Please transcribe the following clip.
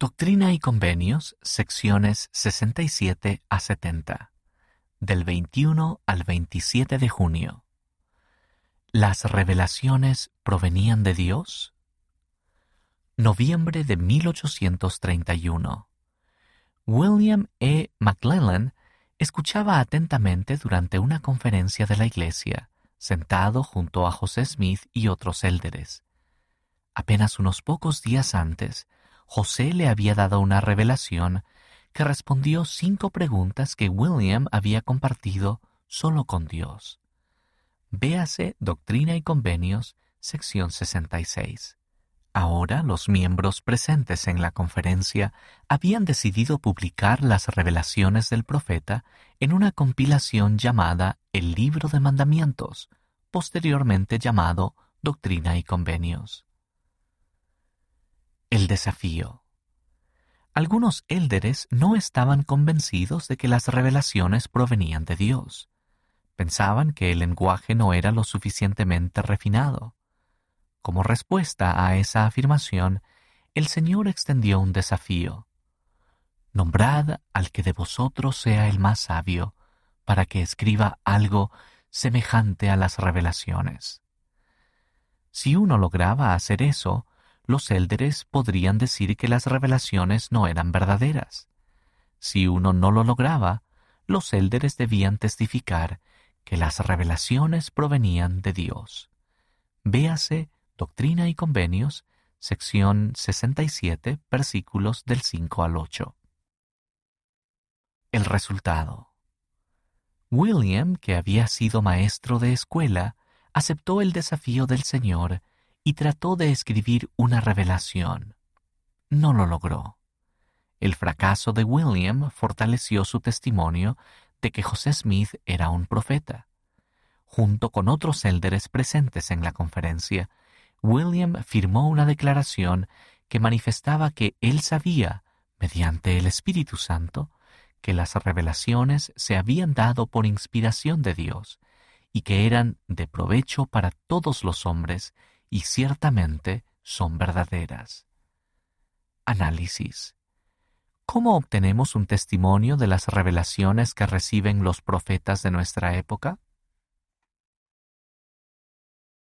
Doctrina y Convenios, secciones 67 a 70, del 21 al 27 de junio. ¿Las revelaciones provenían de Dios? Noviembre de 1831. William E. McClellan escuchaba atentamente durante una conferencia de la iglesia, sentado junto a José Smith y otros élderes. Apenas unos pocos días antes, José le había dado una revelación que respondió cinco preguntas que William había compartido solo con Dios. Véase Doctrina y Convenios, sección 66. Ahora los miembros presentes en la conferencia habían decidido publicar las revelaciones del profeta en una compilación llamada El Libro de Mandamientos, posteriormente llamado Doctrina y Convenios. El desafío. Algunos élderes no estaban convencidos de que las revelaciones provenían de Dios. Pensaban que el lenguaje no era lo suficientemente refinado. Como respuesta a esa afirmación, el Señor extendió un desafío. Nombrad al que de vosotros sea el más sabio, para que escriba algo semejante a las revelaciones. Si uno lograba hacer eso, los élderes podrían decir que las revelaciones no eran verdaderas. Si uno no lo lograba, los élderes debían testificar que las revelaciones provenían de Dios. Véase Doctrina y Convenios, sección 67, versículos del 5 al 8. El resultado. William, que había sido maestro de escuela, aceptó el desafío del Señor y trató de escribir una revelación. No lo logró. El fracaso de William fortaleció su testimonio de que José Smith era un profeta. Junto con otros élderes presentes en la conferencia, William firmó una declaración que manifestaba que él sabía, mediante el Espíritu Santo, que las revelaciones se habían dado por inspiración de Dios y que eran de provecho para todos los hombres y ciertamente son verdaderas. Análisis. ¿Cómo obtenemos un testimonio de las revelaciones que reciben los profetas de nuestra época?